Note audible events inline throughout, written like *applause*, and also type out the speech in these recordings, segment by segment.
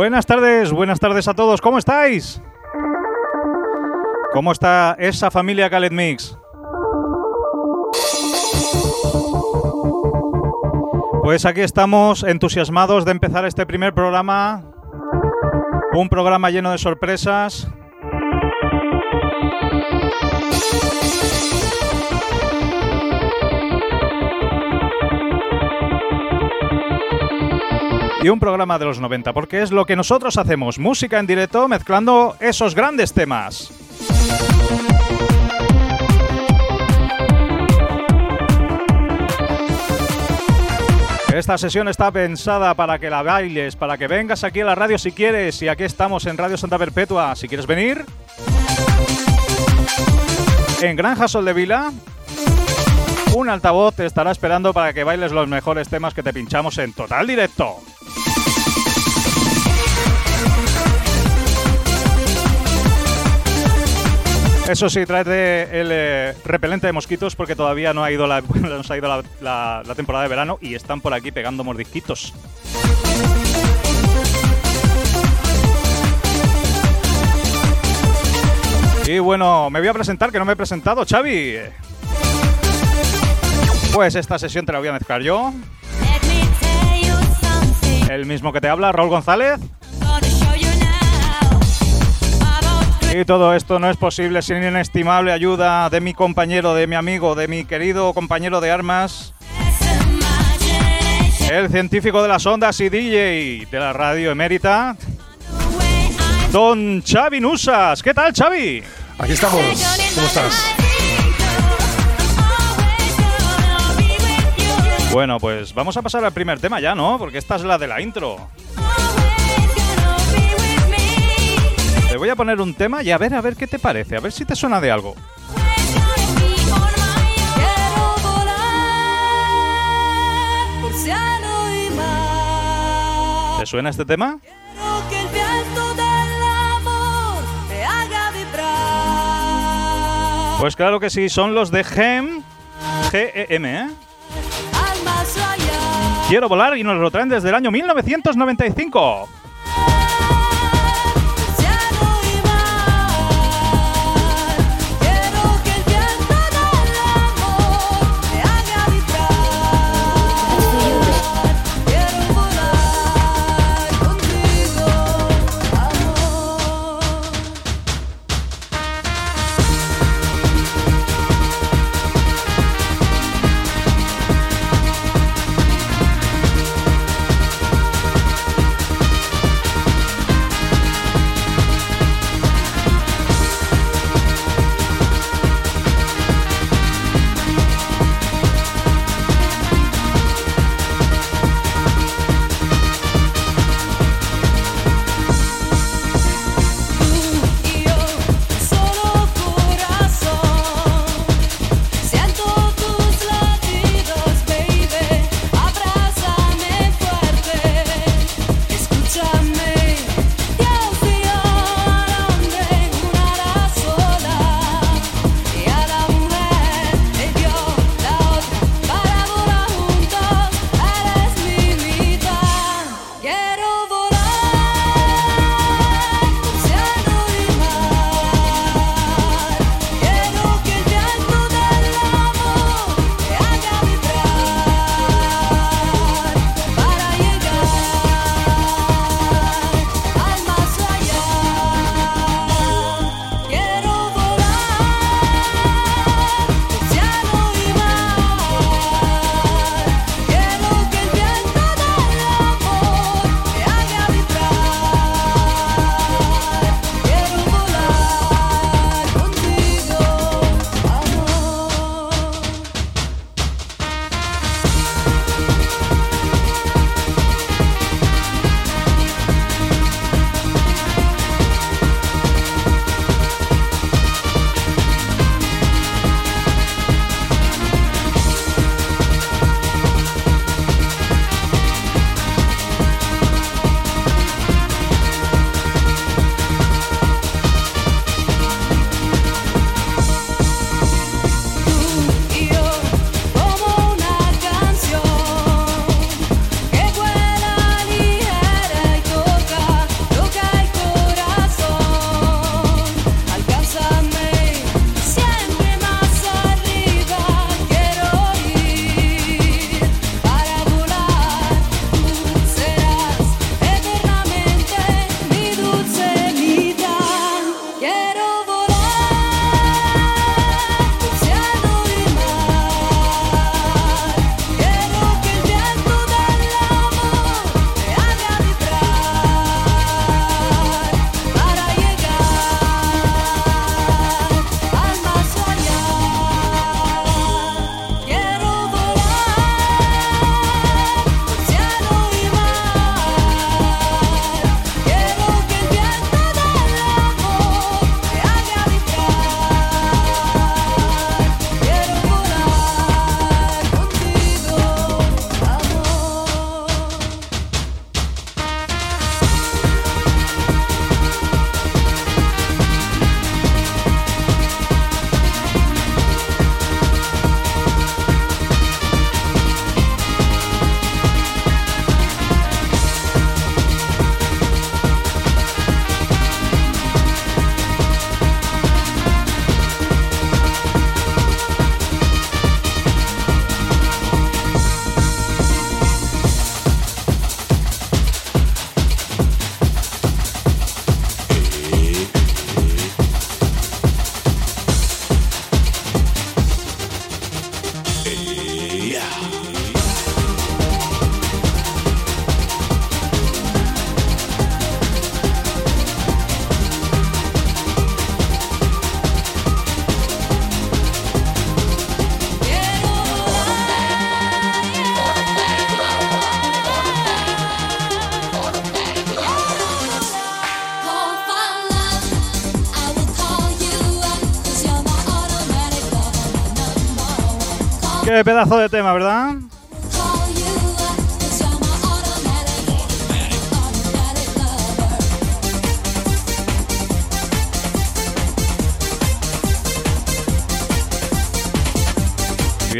Buenas tardes, buenas tardes a todos, ¿cómo estáis? ¿Cómo está esa familia Khaled Mix? Pues aquí estamos entusiasmados de empezar este primer programa. Un programa lleno de sorpresas. y un programa de los 90, porque es lo que nosotros hacemos, música en directo mezclando esos grandes temas. Esta sesión está pensada para que la bailes, para que vengas aquí a la radio si quieres, y aquí estamos en Radio Santa Perpetua, si quieres venir. En Granja Sol de Vila, un altavoz te estará esperando para que bailes los mejores temas que te pinchamos en total directo. Eso sí, tráete el eh, repelente de mosquitos porque todavía no ha ido, la, *laughs* ha ido la, temporada de verano y están por aquí pegando mordisquitos. Y bueno, me voy a presentar, que no me he presentado, Xavi. Pues esta sesión te la voy a mezclar yo. El mismo que te habla, Raúl González. Y todo esto no es posible sin inestimable ayuda de mi compañero, de mi amigo, de mi querido compañero de armas, el científico de las ondas y DJ de la radio emérita, don Xavi Nusas. ¿Qué tal, Xavi? Aquí estamos. ¿Cómo estás? Bueno, pues vamos a pasar al primer tema ya, ¿no? Porque esta es la de la intro. Voy a poner un tema y a ver, a ver qué te parece, a ver si te suena de algo. ¿Te suena este tema? Pues claro que sí, son los de GEM, G-E-M, ¿eh? Quiero volar y nos lo traen desde el año 1995. Pedazo de tema, ¿verdad?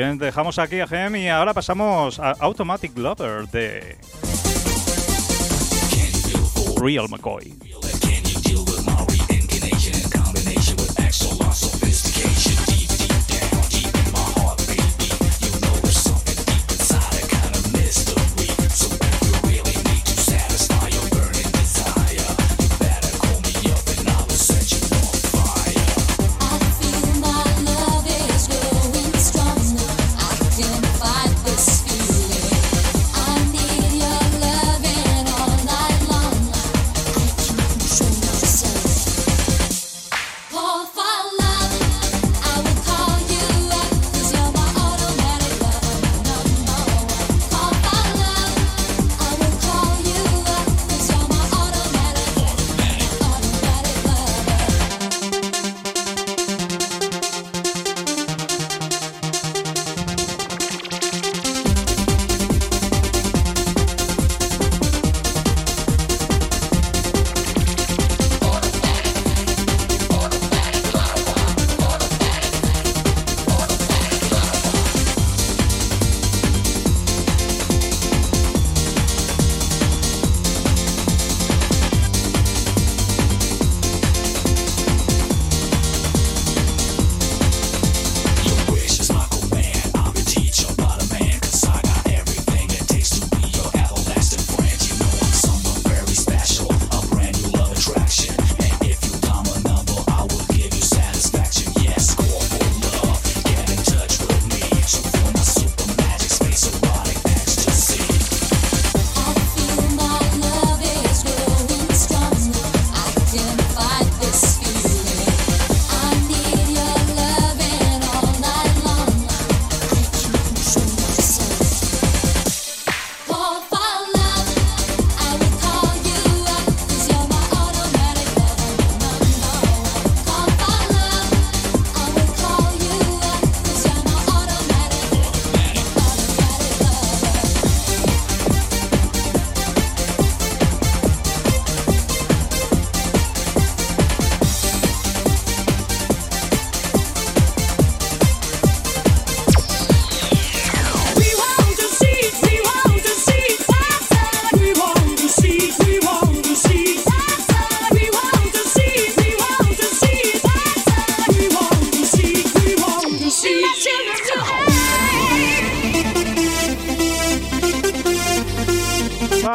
bien, dejamos aquí a Gem y ahora pasamos a Automatic Lover de Real McCoy.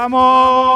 ¡Vamos!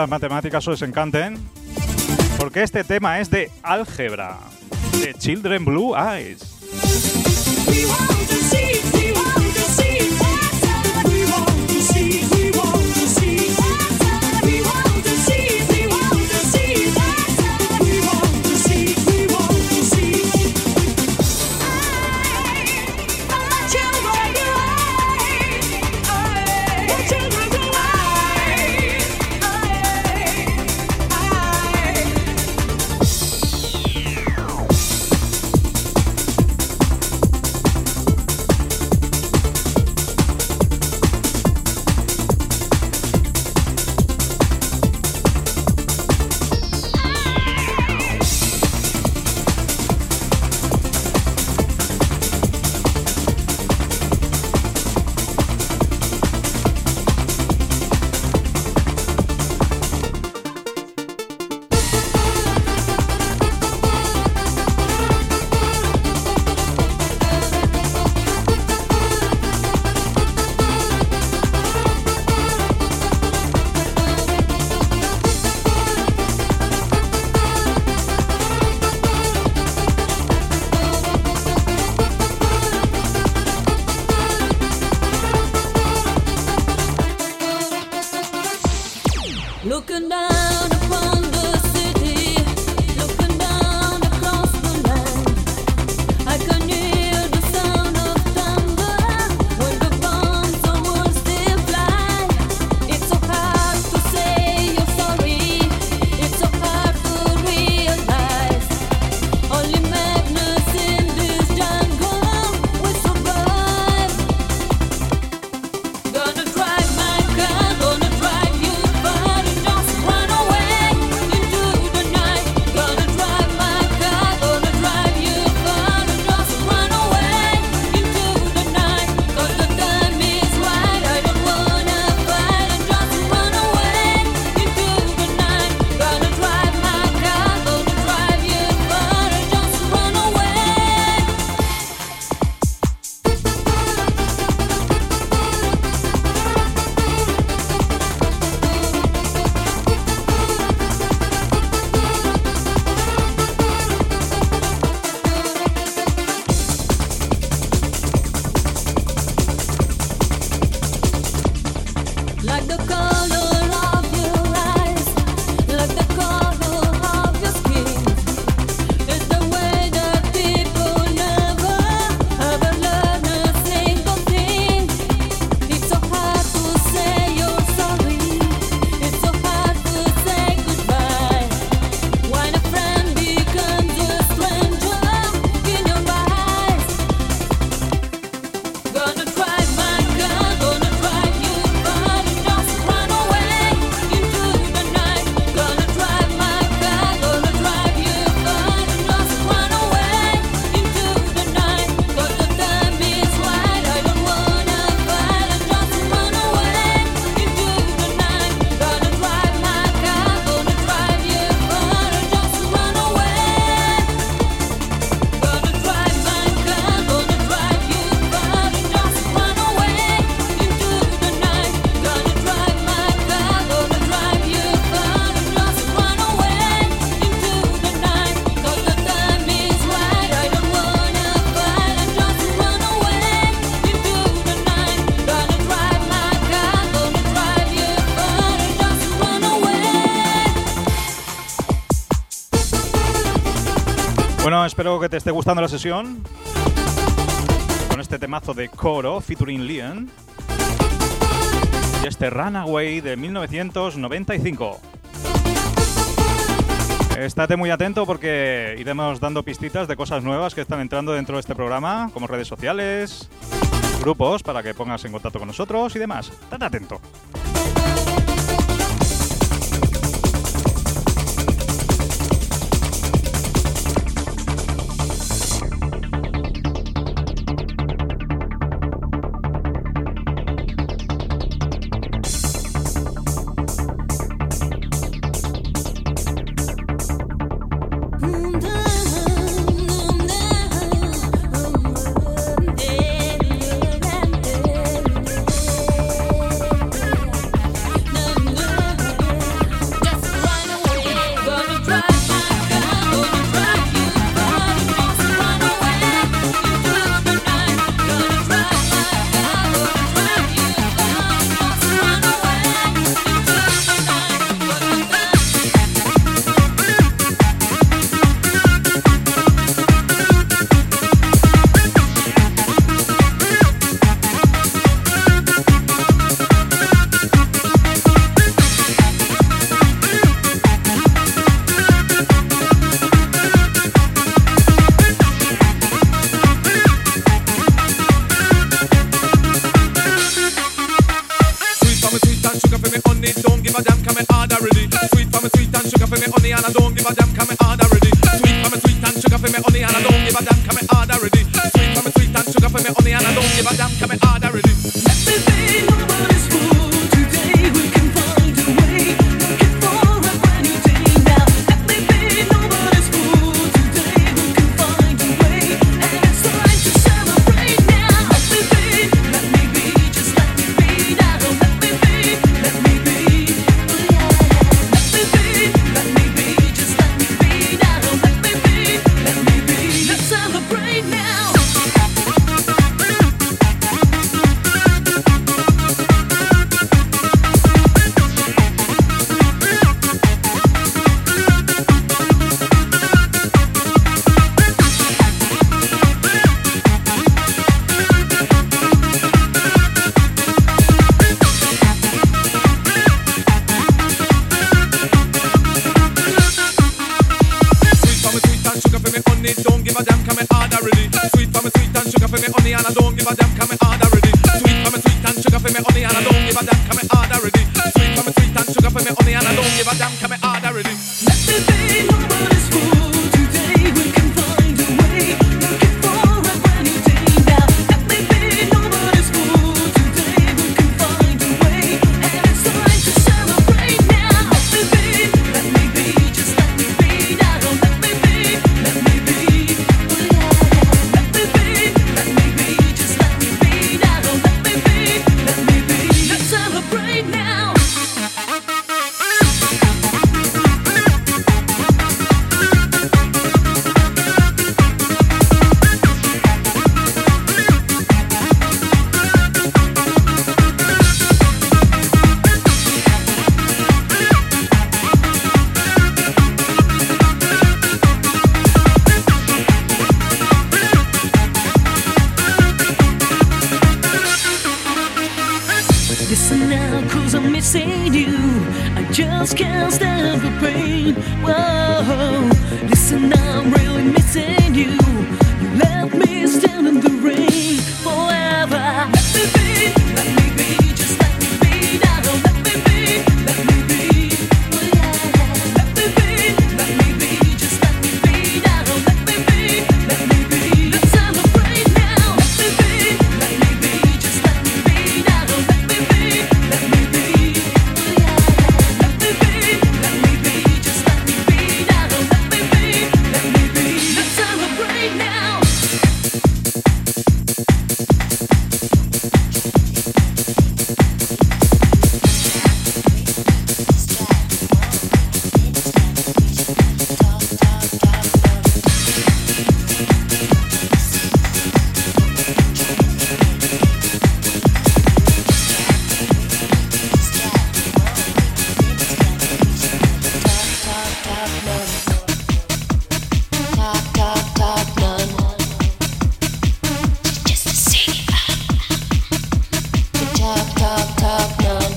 Las matemáticas os encanten, porque este tema es de álgebra, de Children Blue Eyes. Espero que te esté gustando la sesión. Con este temazo de Coro featuring Liam. Y este Runaway de 1995. Estate muy atento porque iremos dando pistitas de cosas nuevas que están entrando dentro de este programa, como redes sociales, grupos para que pongas en contacto con nosotros y demás. Estate atento.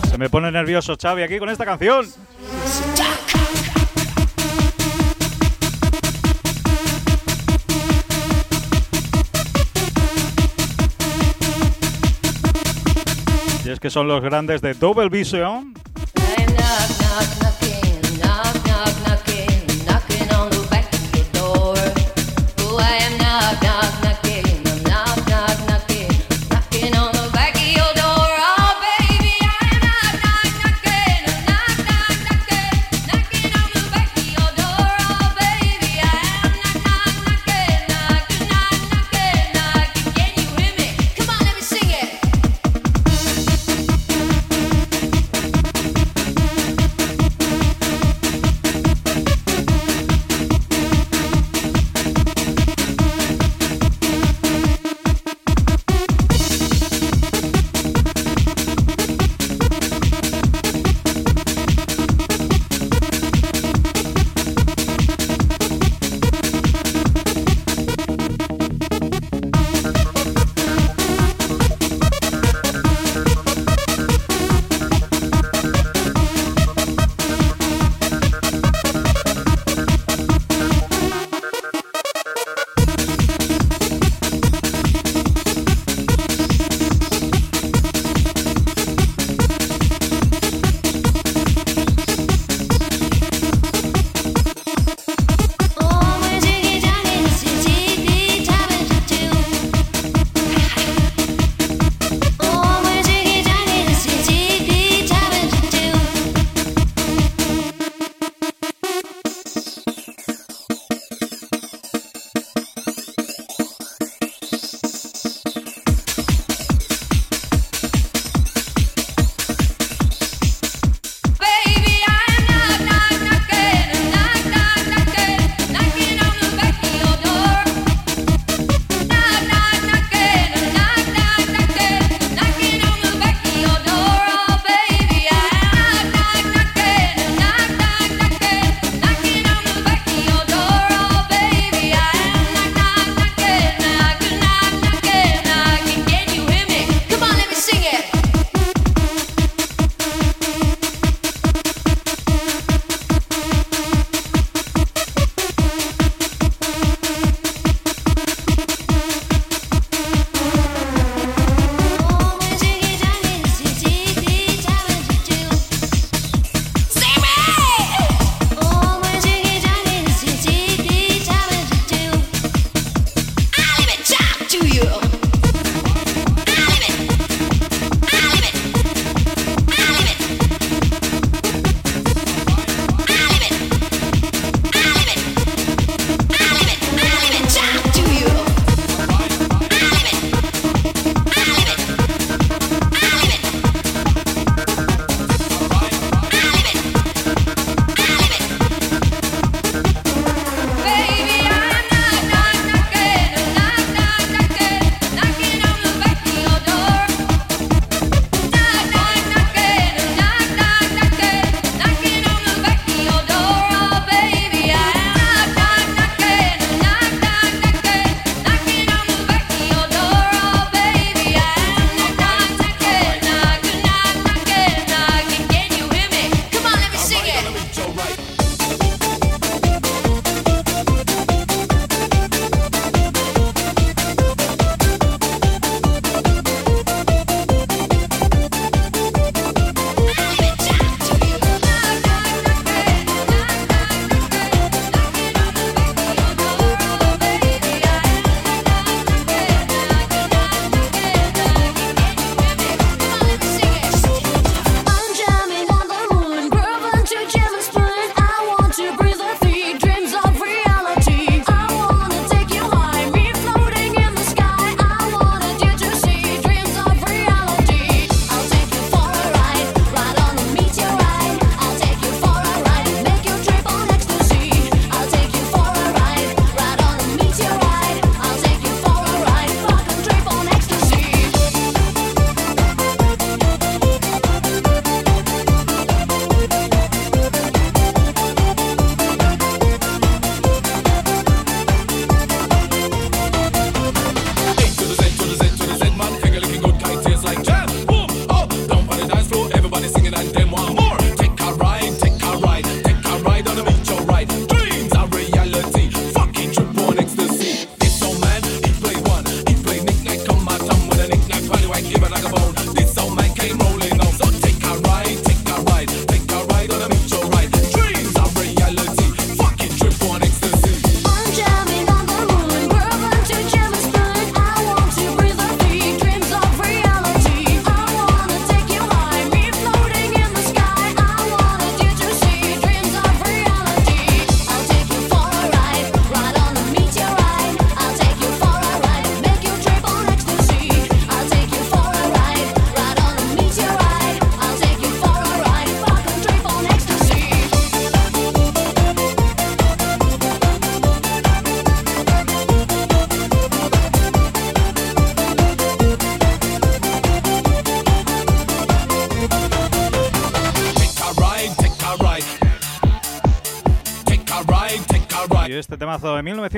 Se me pone nervioso Xavi aquí con esta canción. Y es que son los grandes de Double Vision.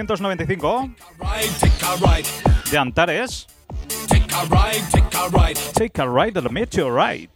1995 de Antares. Take a ride, take a ride, take a ride, let me to ride.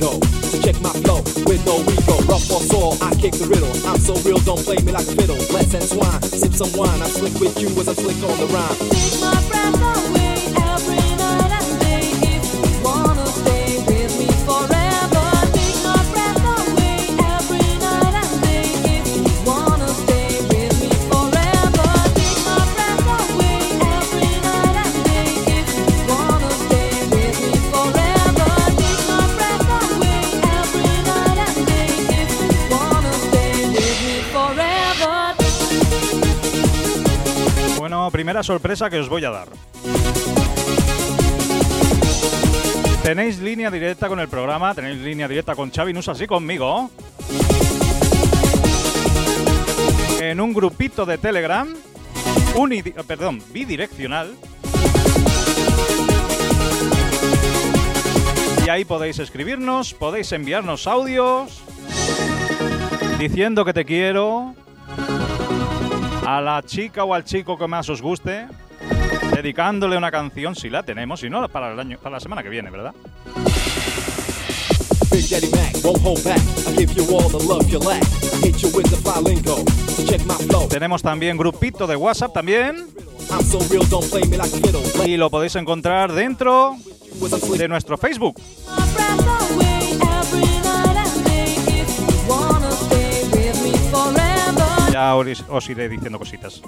So check my flow with no ego. Rough or sore, I kick the riddle. I'm so real, don't play me like fiddle. Let's entwine, sip some wine. I'm slick with you as I slick on the rhyme. Take my breath sorpresa que os voy a dar. Tenéis línea directa con el programa, tenéis línea directa con Xavi Nusa y conmigo. En un grupito de Telegram, oh, perdón, bidireccional. Y ahí podéis escribirnos, podéis enviarnos audios diciendo que te quiero, a la chica o al chico que más os guste, dedicándole una canción, si la tenemos, si no, para, el año, para la semana que viene, ¿verdad? Tenemos también grupito de WhatsApp también. I'm so real, don't play me like Y lo podéis encontrar dentro de nuestro Facebook. os iré diciendo cositas.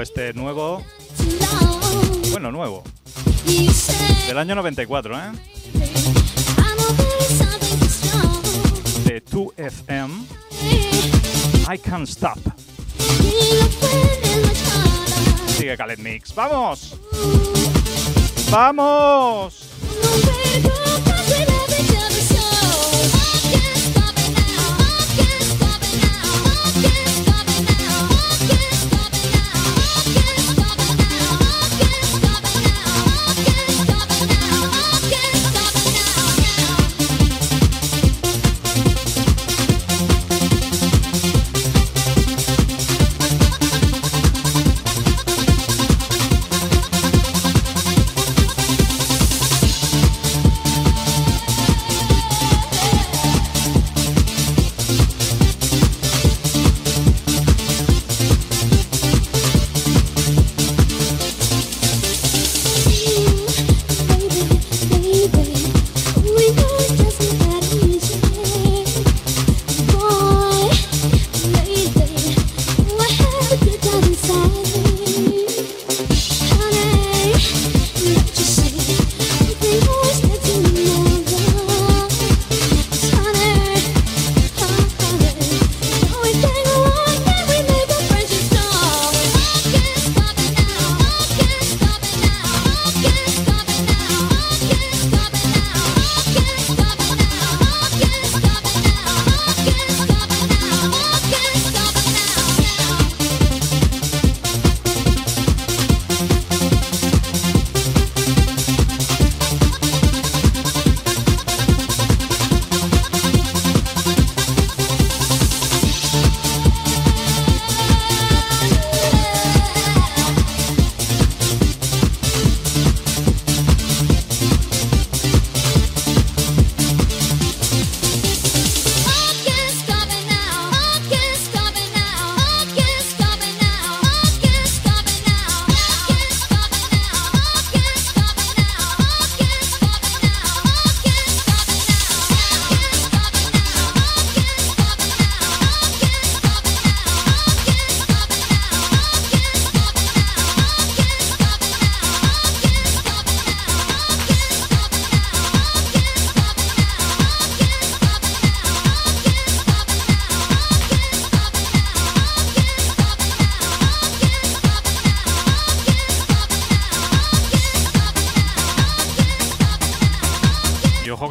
Este nuevo, bueno, nuevo, del año 94, ¿eh? De 2FM, I Can't Stop. Sigue Khaled Mix. ¡Vamos! ¡Vamos!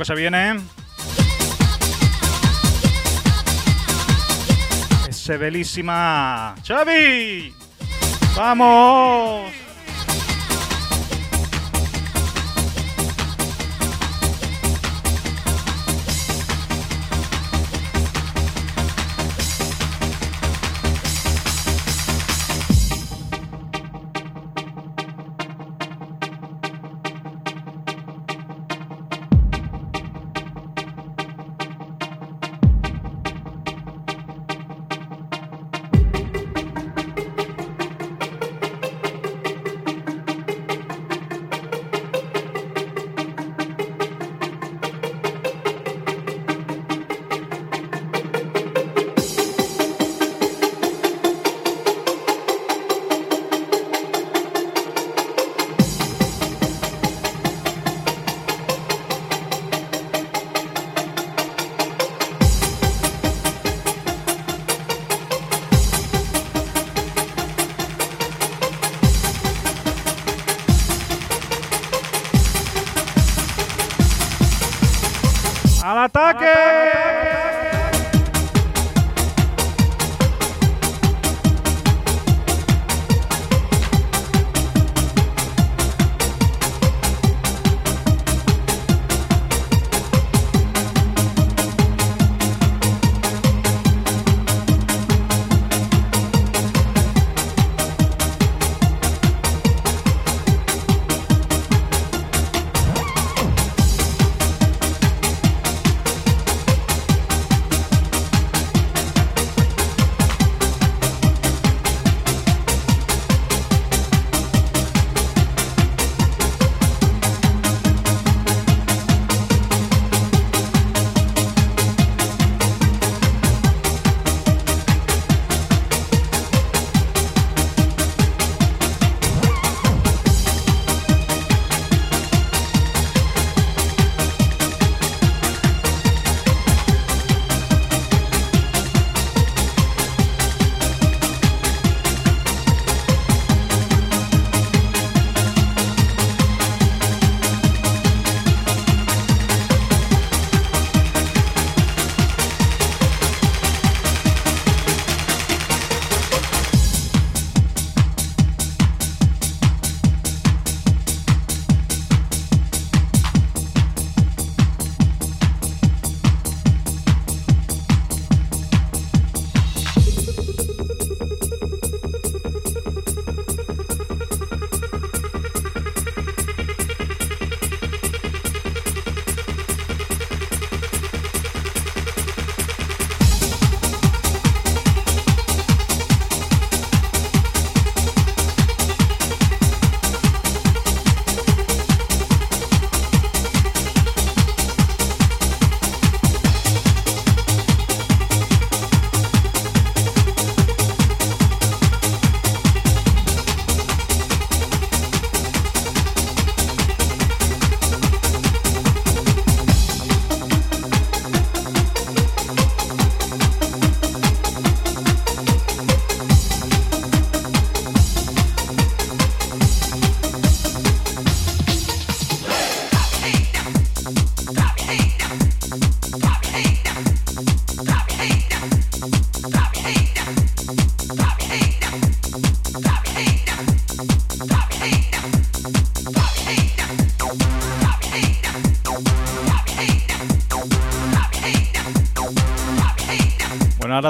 Se viene. Ese belísima. ¡Xavi! ¡Vamos!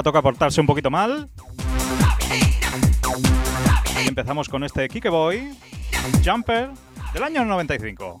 Toca portarse un poquito mal. Y empezamos con este Kike Boy, Jumper, del año 95.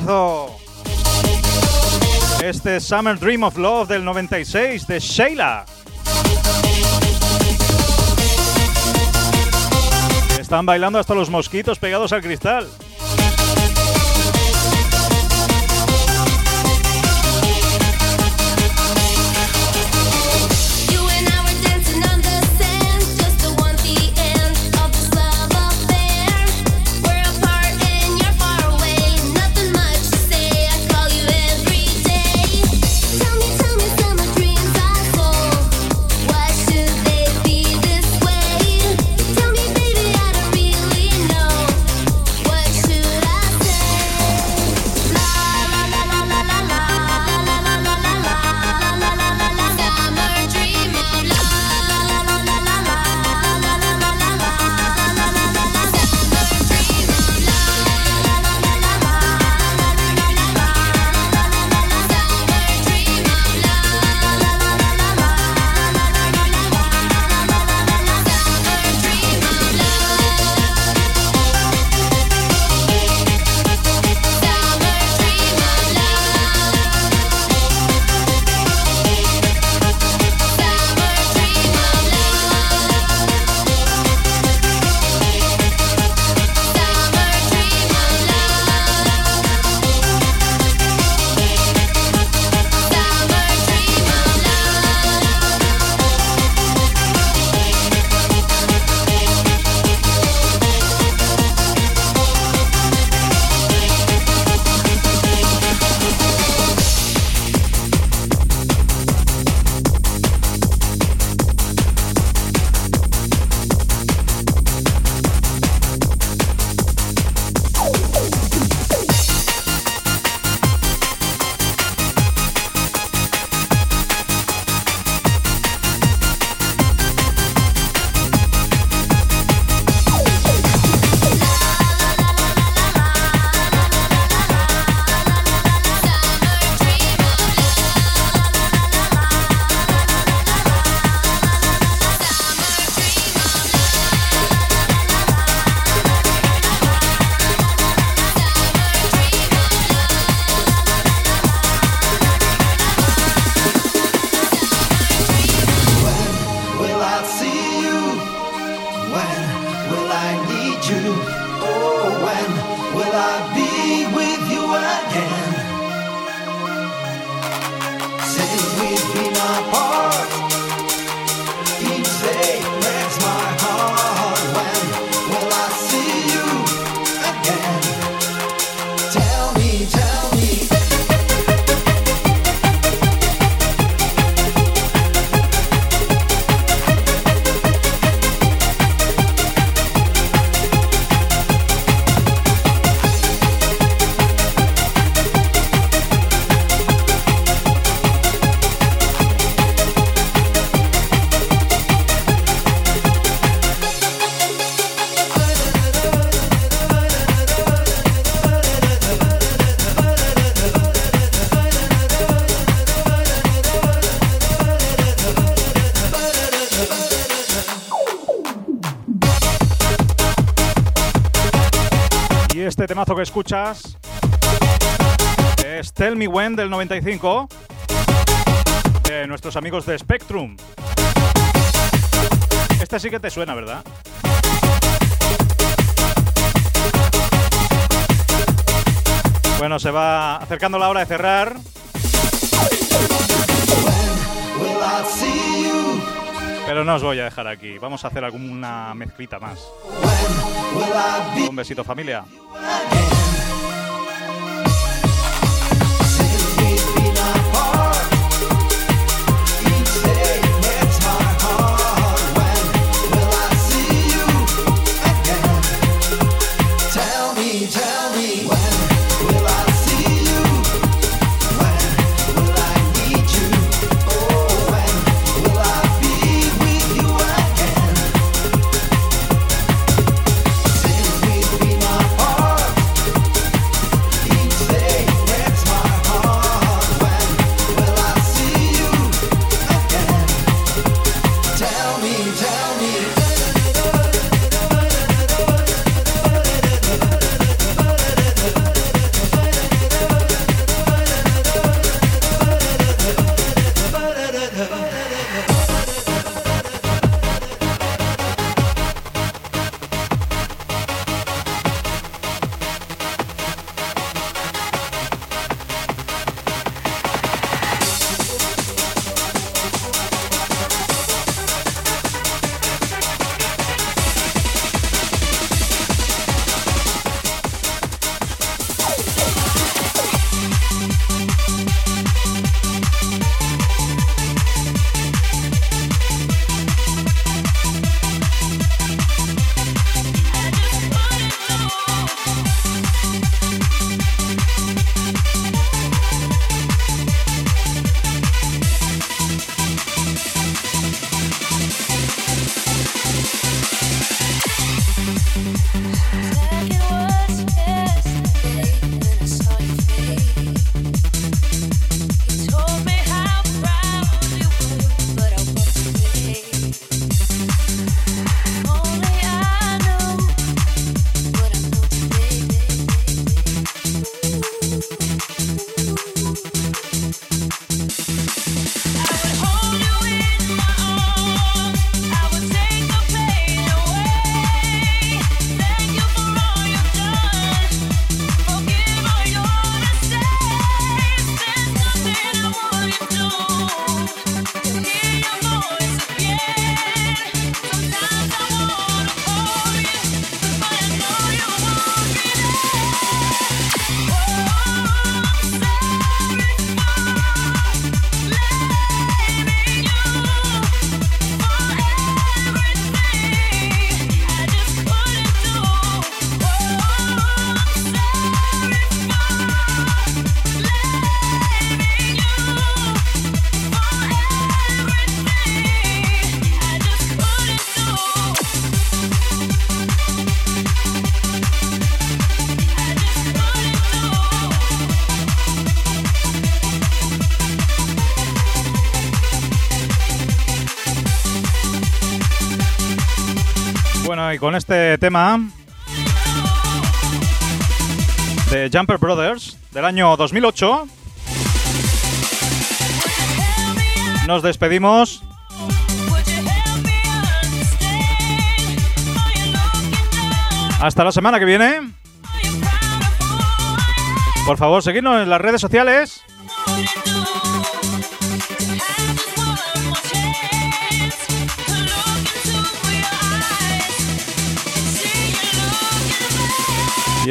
detallazo. Este Summer Dream of Love del 96 de Sheila. Están bailando hasta los mosquitos pegados al cristal. este temazo que escuchas es Tell Me When del 95 de nuestros amigos de Spectrum. Este sí que te suena, ¿verdad? Bueno, se va acercando la hora de cerrar. Pero no os voy a dejar aquí. Vamos a hacer alguna mezclita más. Un besito familia. Yeah. Con este tema de Jumper Brothers del año 2008 nos despedimos. Hasta la semana que viene. Por favor, seguidnos en las redes sociales.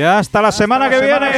Y hasta la semana que viene.